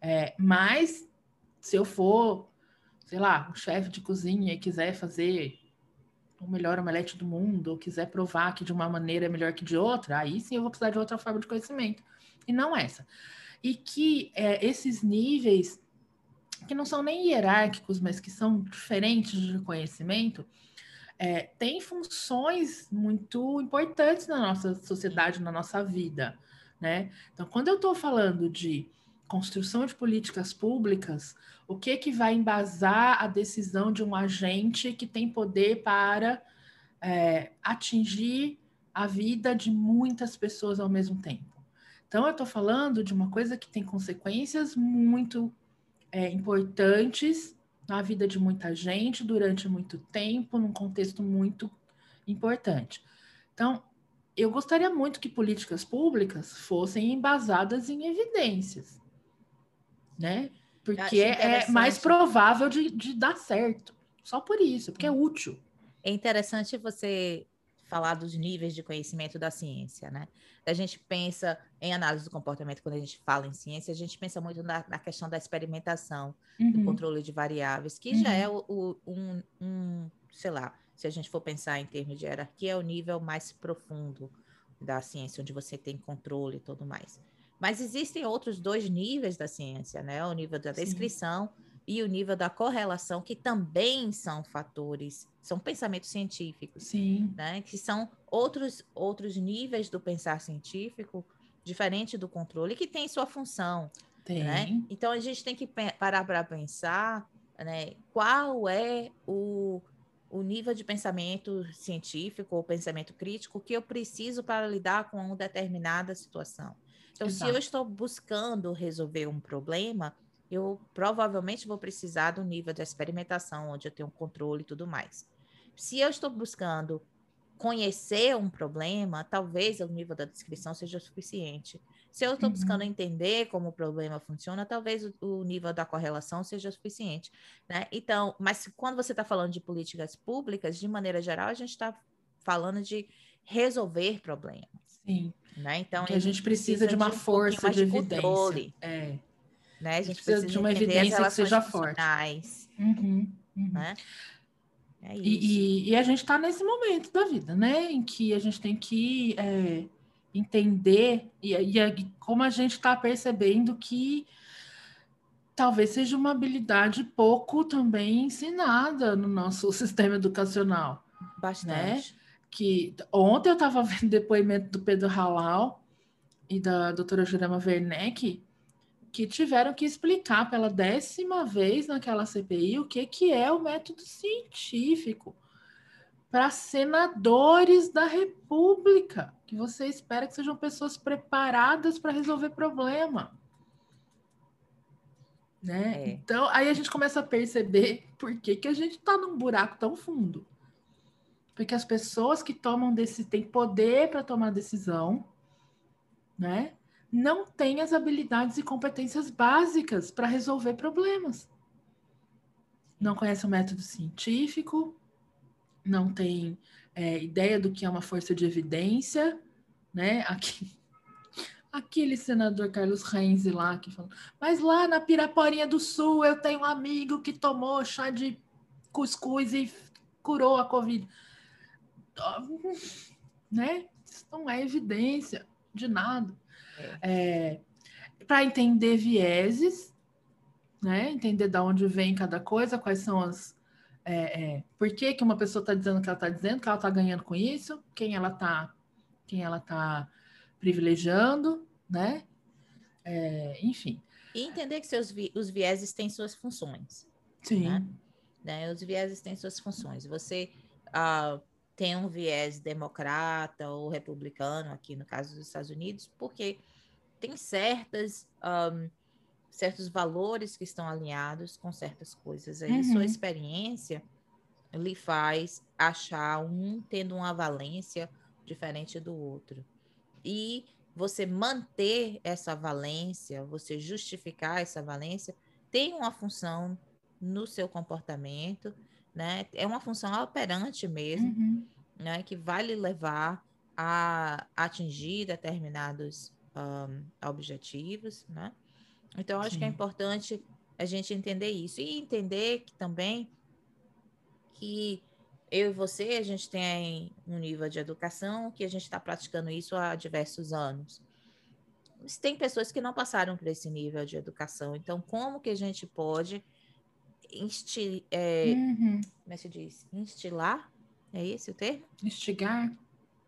É, mas, se eu for, sei lá, um chefe de cozinha e quiser fazer o melhor omelete do mundo, ou quiser provar que de uma maneira é melhor que de outra, aí sim eu vou precisar de outra forma de conhecimento. E não essa. E que é, esses níveis, que não são nem hierárquicos, mas que são diferentes de conhecimento, é, têm funções muito importantes na nossa sociedade, na nossa vida. Né? Então, quando eu estou falando de construção de políticas públicas, o que que vai embasar a decisão de um agente que tem poder para é, atingir a vida de muitas pessoas ao mesmo tempo? Então, eu estou falando de uma coisa que tem consequências muito é, importantes na vida de muita gente durante muito tempo, num contexto muito importante. Então, eu gostaria muito que políticas públicas fossem embasadas em evidências, né? Porque é, mais provável de, de dar certo. Só por isso, porque é útil. É interessante você falar dos níveis de conhecimento da ciência, né? A gente pensa em análise do comportamento, quando a gente fala em ciência, a gente pensa muito na, na questão da experimentação, uhum. do controle de variáveis, que uhum. já é o, o, um, um, sei lá, se a gente for pensar em termos de hierarquia, é o nível mais profundo da ciência, onde você tem controle e tudo mais. Mas existem outros dois níveis da ciência, né? O nível da descrição Sim e o nível da correlação, que também são fatores, são pensamentos científicos, Sim. Né? que são outros, outros níveis do pensar científico, diferente do controle, que tem sua função. Tem. Né? Então, a gente tem que parar para pensar né, qual é o, o nível de pensamento científico ou pensamento crítico que eu preciso para lidar com uma determinada situação. Então, Exato. se eu estou buscando resolver um problema, eu provavelmente vou precisar do nível de experimentação, onde eu tenho controle e tudo mais. Se eu estou buscando conhecer um problema, talvez o nível da descrição seja suficiente. Se eu estou uhum. buscando entender como o problema funciona, talvez o, o nível da correlação seja suficiente. Né? Então, mas quando você está falando de políticas públicas, de maneira geral, a gente está falando de resolver problemas. Sim. Né? Então, a, a gente precisa, precisa de uma de um força de, de evidência. Controle. É. Né? A gente precisa, precisa de uma evidência que seja forte. Uhum, uhum. Né? É e, e, e, a gente está nesse momento da vida, né? Em que a gente tem que é, entender, e, e, como a gente está percebendo que talvez seja uma habilidade pouco também ensinada no nosso (laughs) sistema educacional. Né? Bastante. Né? Que ontem eu estava (laughs) vendo depoimento do Pedro Halal e da doutora Jurema Werneck, que tiveram que explicar pela décima vez naquela CPI o que, que é o método científico para senadores da República, que você espera que sejam pessoas preparadas para resolver problema. Né? É. Então, aí a gente começa a perceber por que, que a gente está num buraco tão fundo. Porque as pessoas que tomam desse têm poder para tomar decisão, né? Não tem as habilidades e competências básicas para resolver problemas. Não conhece o método científico, não tem é, ideia do que é uma força de evidência, né? Aqui, (laughs) aquele senador Carlos Reis lá que falou, mas lá na Piraporinha do Sul eu tenho um amigo que tomou chá de cuscuz e curou a Covid. (laughs) Né? Isso não é evidência de nada. É, para entender vieses, né? Entender de onde vem cada coisa, quais são as. É, é, por que, que uma pessoa está dizendo o que ela está dizendo, que ela está ganhando com isso, quem ela está quem ela tá privilegiando, né? É, enfim. E entender que seus vi os vieses têm suas funções. Sim. Né? né? Os vieses têm suas funções. Você uh, tem um viés democrata ou republicano, aqui no caso dos Estados Unidos, porque tem certas um, certos valores que estão alinhados com certas coisas. Aí uhum. sua experiência lhe faz achar um tendo uma valência diferente do outro. E você manter essa valência, você justificar essa valência, tem uma função no seu comportamento, né? É uma função operante mesmo, uhum. né? Que vai lhe levar a atingir determinados um, objetivos, né? Então, acho Sim. que é importante a gente entender isso e entender que também que eu e você, a gente tem um nível de educação que a gente está praticando isso há diversos anos. Mas tem pessoas que não passaram por esse nível de educação. Então, como que a gente pode insti é, uhum. como é que se diz? Instilar? É esse o termo? Instigar?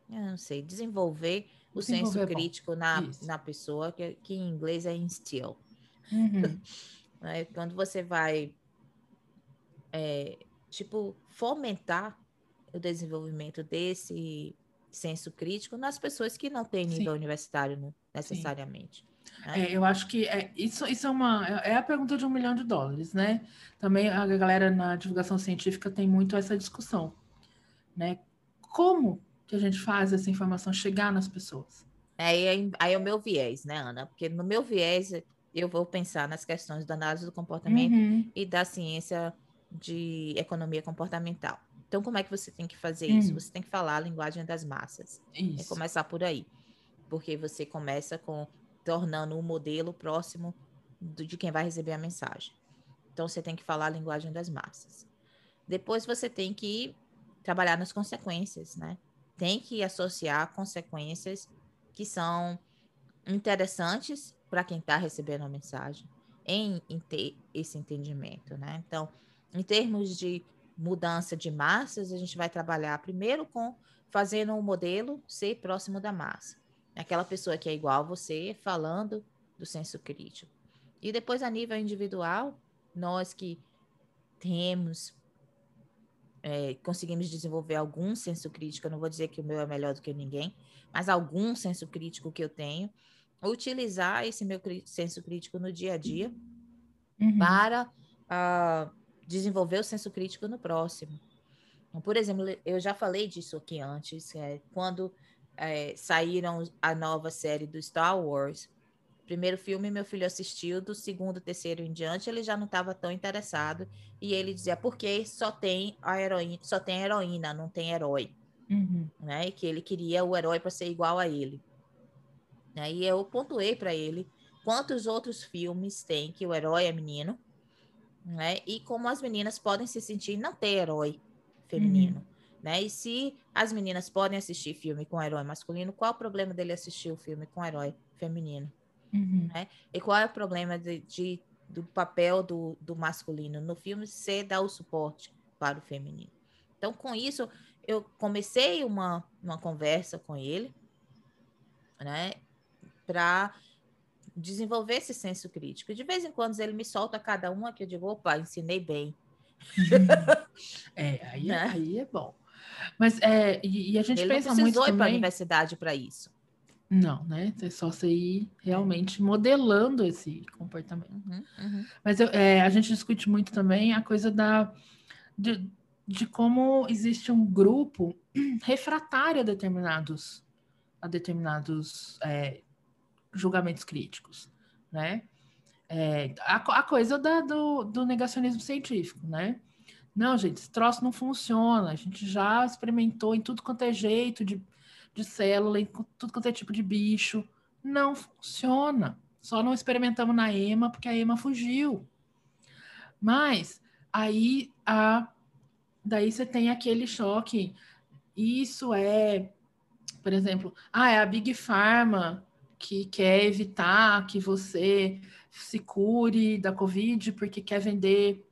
Eu não sei. Desenvolver o senso é crítico na, na pessoa, que, que em inglês é instill. Uhum. (laughs) é, quando você vai, é, tipo, fomentar o desenvolvimento desse senso crítico nas pessoas que não têm nível Sim. universitário né, necessariamente. Né? É, eu acho que é, isso, isso é uma é, é a pergunta de um milhão de dólares, né? Também a galera na divulgação científica tem muito essa discussão, né? Como que a gente faz essa informação chegar nas pessoas? Aí, aí, aí é o meu viés, né, Ana? Porque no meu viés eu vou pensar nas questões da análise do comportamento Uhum. e da ciência de economia comportamental. Então, como é que você tem que fazer isso? Hum. Você tem que falar a linguagem das massas. É Isso. começar por aí. Porque você começa com tornando um modelo próximo do- de quem vai receber a mensagem. Então, você tem que falar a linguagem das massas. Depois, você tem que trabalhar nas consequências, né? Tem que associar consequências que são interessantes para quem está recebendo a mensagem em, em ter esse entendimento, né? Então, em termos de mudança de massas, a gente vai trabalhar primeiro com fazendo um modelo ser próximo da massa. Aquela pessoa que é igual a você, falando do senso crítico. E depois, a nível individual, nós que temos, é, conseguimos desenvolver algum senso crítico, eu não vou dizer que o meu é melhor do que ninguém, mas algum senso crítico que eu tenho, utilizar esse meu senso crítico no dia a dia Uhum. para ah, desenvolver o senso crítico no próximo. Por exemplo, eu já falei disso aqui antes, é, quando é, saíram a nova série do Star Wars. Primeiro filme, meu filho assistiu, do segundo, terceiro em diante, ele já não estava tão interessado. E ele dizia, porque só tem a heroína, só tem heroína, não tem herói Uhum. né? E que ele queria o herói para ser igual a ele. Aí eu pontuei para ele quantos outros filmes tem que o herói é menino, né? E como as meninas podem se sentir não ter herói feminino, né? E se as meninas podem assistir filme com herói masculino, qual o problema dele assistir o filme com herói feminino? Uhum. E qual é o problema de, de- do papel do, do masculino no filme ser dar o suporte para o feminino? Então, com isso, eu comecei uma, uma conversa com ele, né, para desenvolver esse senso crítico. De vez em quando ele me solta cada uma que eu digo, opa, ensinei bem. (laughs) É, aí, Né? aí é bom. Mas é, e, e a gente ele pensa muito ir para a também. universidade para isso. Não, né? É só você ir realmente modelando esse comportamento. Uhum, uhum. Mas eu- é, a gente discute muito também a coisa da, de, de como existe um grupo (clears throat) refratário a determinados, a determinados é, julgamentos críticos, né? É, a, a coisa da- do, do negacionismo científico, né? Não, gente, esse troço não funciona. A gente já experimentou em tudo quanto é jeito de, de célula, em tudo quanto é tipo de bicho. Não funciona. Só não experimentamos na EMA porque a EMA fugiu. Mas aí a daí você tem aquele choque. Isso é, por exemplo, ah, é a Big Pharma que quer evitar que você se cure da Covid porque quer vender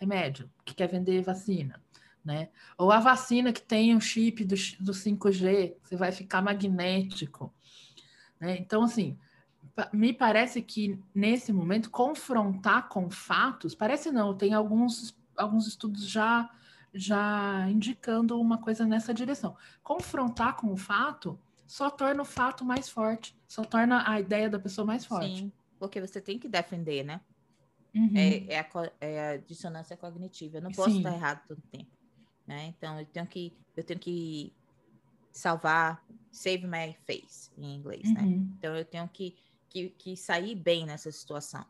remédio, que quer vender vacina, né? Ou a vacina que tem um chip do, do 5G, você vai ficar magnético, né? Então, assim, me parece que nesse momento confrontar com fatos, parece não, tem alguns, alguns estudos já já indicando uma coisa nessa direção. Confrontar com o fato só torna o fato mais forte, só torna a ideia da pessoa mais forte. Sim, porque você tem que defender, né? Uhum. É, é a, é a dissonância cognitiva. Eu não posso Sim. estar errado todo tempo. Né? Então, eu tenho que eu tenho que salvar, save my face, em inglês, né? Uhum. Então, eu tenho que, que, que sair bem nessa situação.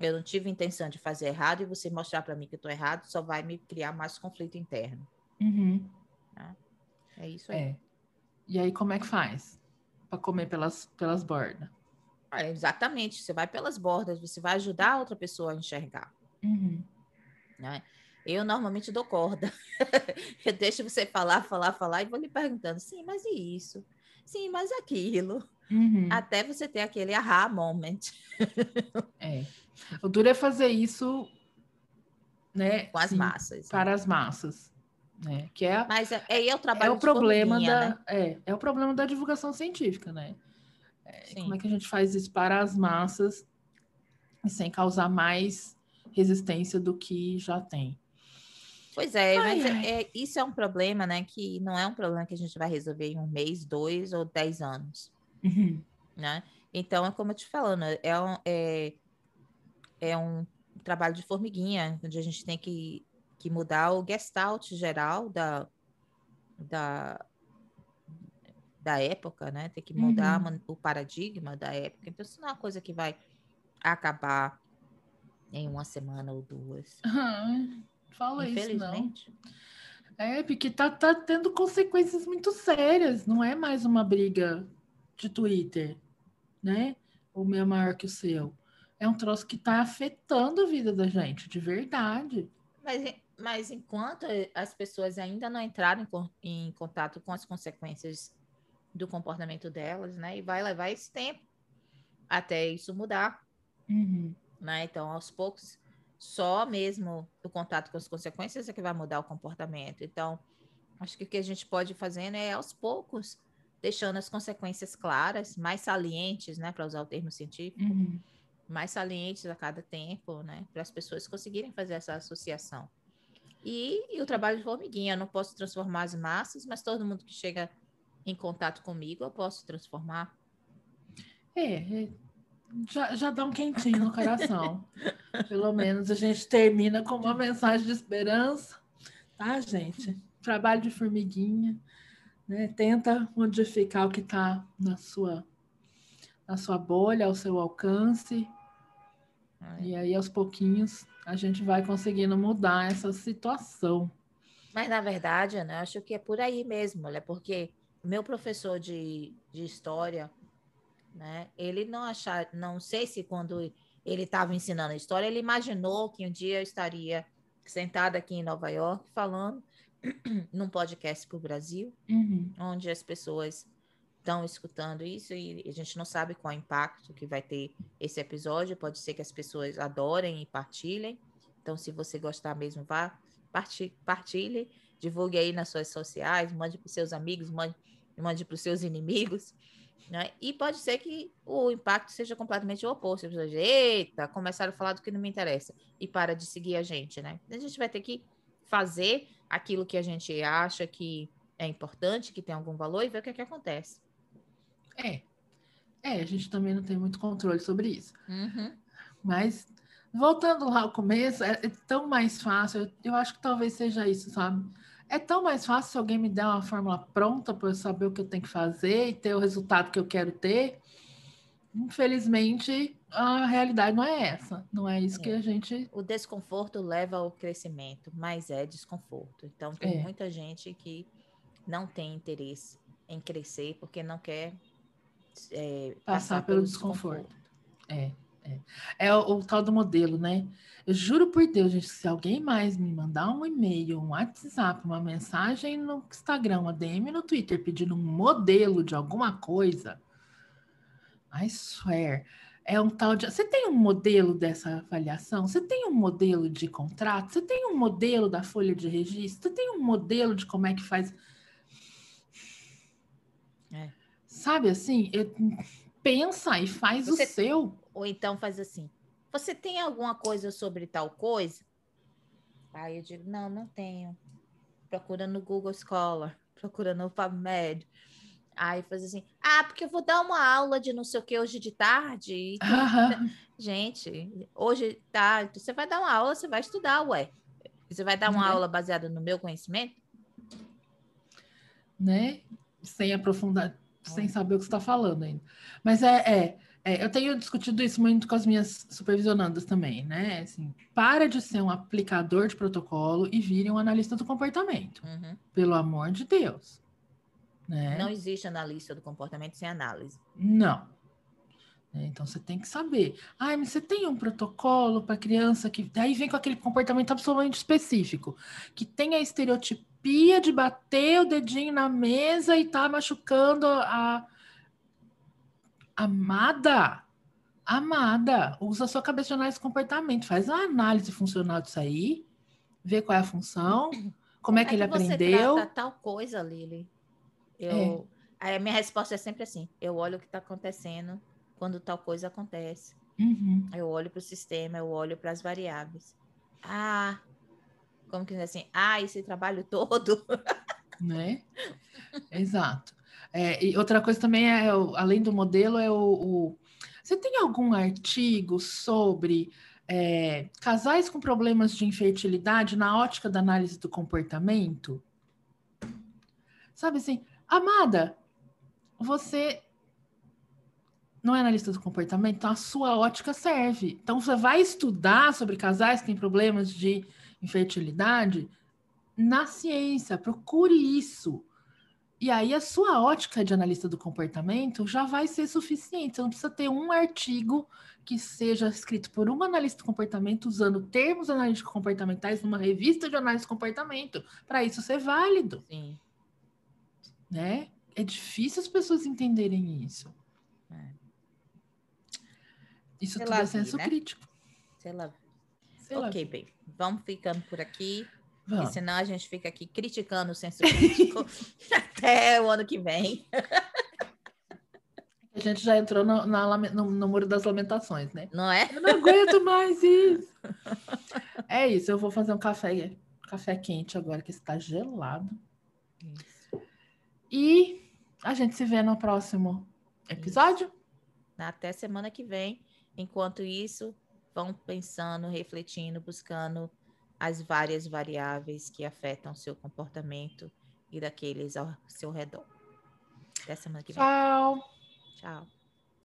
Eu não tive intenção de fazer errado e você mostrar para mim que eu estou errado só vai me criar mais conflito interno. Uhum. É isso aí. É. E aí, como é que faz? Para comer pelas, pelas bordas. É, exatamente. Você vai pelas bordas, você vai ajudar a outra pessoa a enxergar. Uhum. né? Eu normalmente dou corda. (laughs) eu deixo você falar, falar, falar e vou lhe perguntando, sim, mas e isso? Sim, mas aquilo. Uhum. Até você ter aquele aha moment É. O duro é fazer isso, né? com as sim, massas. né? Para as massas. Né? Que é, Mas é, aí é o é trabalho o de problema da. né? É, é o problema da divulgação científica, né? É, Sim. como é que a gente faz isso para as massas sem causar mais resistência do que já tem? Pois é, Ai, mas é- ai. é- isso é um problema, né? Que não é um problema que a gente vai resolver em um mês, dois ou dez anos, Uhum. né? Então, é como eu te falando, é um, é, é um trabalho de formiguinha, onde a gente tem que, que mudar o gestalt geral da, da, da época, né? Tem que mudar uhum. o paradigma da época. Então, isso não é uma coisa que vai acabar em uma semana ou duas. Uhum. Fala isso, não. É, porque tá, tá tendo consequências muito sérias. Não é mais uma briga de Twitter, né? O meu é maior que o seu. É um troço que tá afetando a vida da gente, de verdade. Mas, mas enquanto as pessoas ainda não entraram em, em contato com as consequências do comportamento delas, né? E vai levar esse tempo até isso mudar. Uhum. Né? Então, aos poucos, só mesmo o contato com as consequências é que vai mudar o comportamento. Então, acho que o que a gente pode ir fazendo é aos poucos, deixando as consequências claras, mais salientes, né? Para usar o termo científico. Uhum. Mais salientes a cada tempo, né? Para as pessoas conseguirem fazer essa associação. E, e, o trabalho de formiguinha, eu não posso transformar as massas, mas todo mundo que chega em contato comigo, eu posso transformar. É, é já, já dá um quentinho no coração. (laughs) Pelo menos a gente termina com uma mensagem de esperança, tá, gente? Trabalho de formiguinha, né? Tenta modificar o que está na sua, na sua bolha, ao seu alcance. E aí, aos pouquinhos, a gente vai conseguindo mudar essa situação. Mas, na verdade, Ana, acho que é por aí mesmo, é porque meu professor de, de história, né, ele não achar, não sei se quando ele estava ensinando a história, ele imaginou que um dia eu estaria sentada aqui em Nova York falando (clears throat) num podcast para o Brasil, uhum. onde as pessoas estão escutando isso e a gente não sabe qual é o impacto que vai ter esse episódio. Pode ser que as pessoas adorem e partilhem. Então, se você gostar mesmo, vá, partilhe, divulgue aí nas suas sociais, mande para seus amigos, mande mande para os seus inimigos. Né? E pode ser que o impacto seja completamente o oposto. Você dizer, eita, começaram a falar do que não me interessa e para de seguir a gente, né? A gente vai ter que fazer aquilo que a gente acha que é importante, que tem algum valor e ver o que, é que acontece. É. É, a gente também não tem muito controle sobre isso. Uhum. Mas, voltando lá ao começo, é, é tão mais fácil. Eu, eu acho que talvez seja isso, sabe? É tão mais fácil se alguém me der uma fórmula pronta para eu saber o que eu tenho que fazer e ter o resultado que eu quero ter. Infelizmente, a realidade não é essa. Não é isso é. que a gente. O desconforto leva ao crescimento, mas é desconforto. Então, tem é. muita gente que não tem interesse em crescer porque não quer é, passar, passar, pelo, pelo desconforto. desconforto. É. É, é o, o, tal do modelo, né? Eu juro por Deus, gente, se alguém mais me mandar um e-mail, um WhatsApp, uma mensagem no Instagram, uma DM no Twitter pedindo um modelo de alguma coisa, I swear, é um tal de. Você tem um modelo dessa avaliação? Você tem um modelo de contrato? Você tem um modelo da folha de registro? Você tem um modelo de como é que faz. É. Sabe assim? Eu... Pensa e faz Você... o seu. Ou então faz assim: Você tem alguma coisa sobre tal coisa? Aí eu digo: Não, não tenho. Procura no Google Scholar, (laughs) procura no PubMed. Aí faz assim: Ah, porque eu vou dar uma aula de não sei o que hoje de tarde. (laughs) Gente, hoje tá. Você vai dar uma aula, você vai estudar, ué. Você vai dar uma uhum. aula baseada no meu conhecimento? Né? Sem aprofundar, sem saber o que você está falando ainda. Mas é, é, é, eu tenho discutido isso muito com as minhas supervisionandas também, né? Assim, para de ser um aplicador de protocolo e vire um analista do comportamento. Uhum. Pelo amor de Deus. Né? Não existe analista do comportamento sem análise. Não. É, então você tem que saber. Ah, mas você tem um protocolo para criança que. Aí vem com aquele comportamento absolutamente específico, que tem a estereotipia de bater o dedinho na mesa e tá machucando a, Amada, amada, usa sua cabeça de análise de comportamento, faz uma análise funcional disso aí, vê qual é a função, como, é que, é que ele aprendeu. Você tal coisa, Lili. Eu, é. a minha resposta é sempre assim: eu olho o que está acontecendo quando tal coisa acontece. Uhum. Eu olho para o sistema, eu olho para as variáveis. Ah, como que diz assim? Ah, esse trabalho (laughs) todo. Né? Exato. É, e outra coisa também é, além do modelo, é o, o... Você tem algum artigo sobre é, casais com problemas de infertilidade na ótica da análise do comportamento? Sabe assim, amada, você não é analista do comportamento, então a sua ótica serve. Então você vai estudar sobre casais que têm problemas de infertilidade na ciência, procure isso. E aí a sua ótica de analista do comportamento já vai ser suficiente. Você não precisa ter um artigo que seja escrito por um analista de comportamento usando termos analíticos comportamentais numa revista de análise de comportamento para isso ser válido. Sim. Né? É difícil as pessoas entenderem isso. É. Isso Sei tudo é senso né? crítico. Sei lá. Sei ok, lá. bem. Vamos ficando por aqui. Vamos. Porque senão a gente fica aqui criticando o senso crítico (laughs) até o ano que vem. A gente já entrou no, na, no, no, muro das lamentações, né? Não é? Eu não aguento mais isso. É isso, eu vou fazer um café, café quente agora que está gelado. Isso. E a gente se vê no próximo episódio. Isso. Até semana que vem. Enquanto isso, vão pensando, refletindo, buscando as várias variáveis que afetam seu comportamento e daqueles ao seu redor. Até semana que vem. Tchau. Tchau.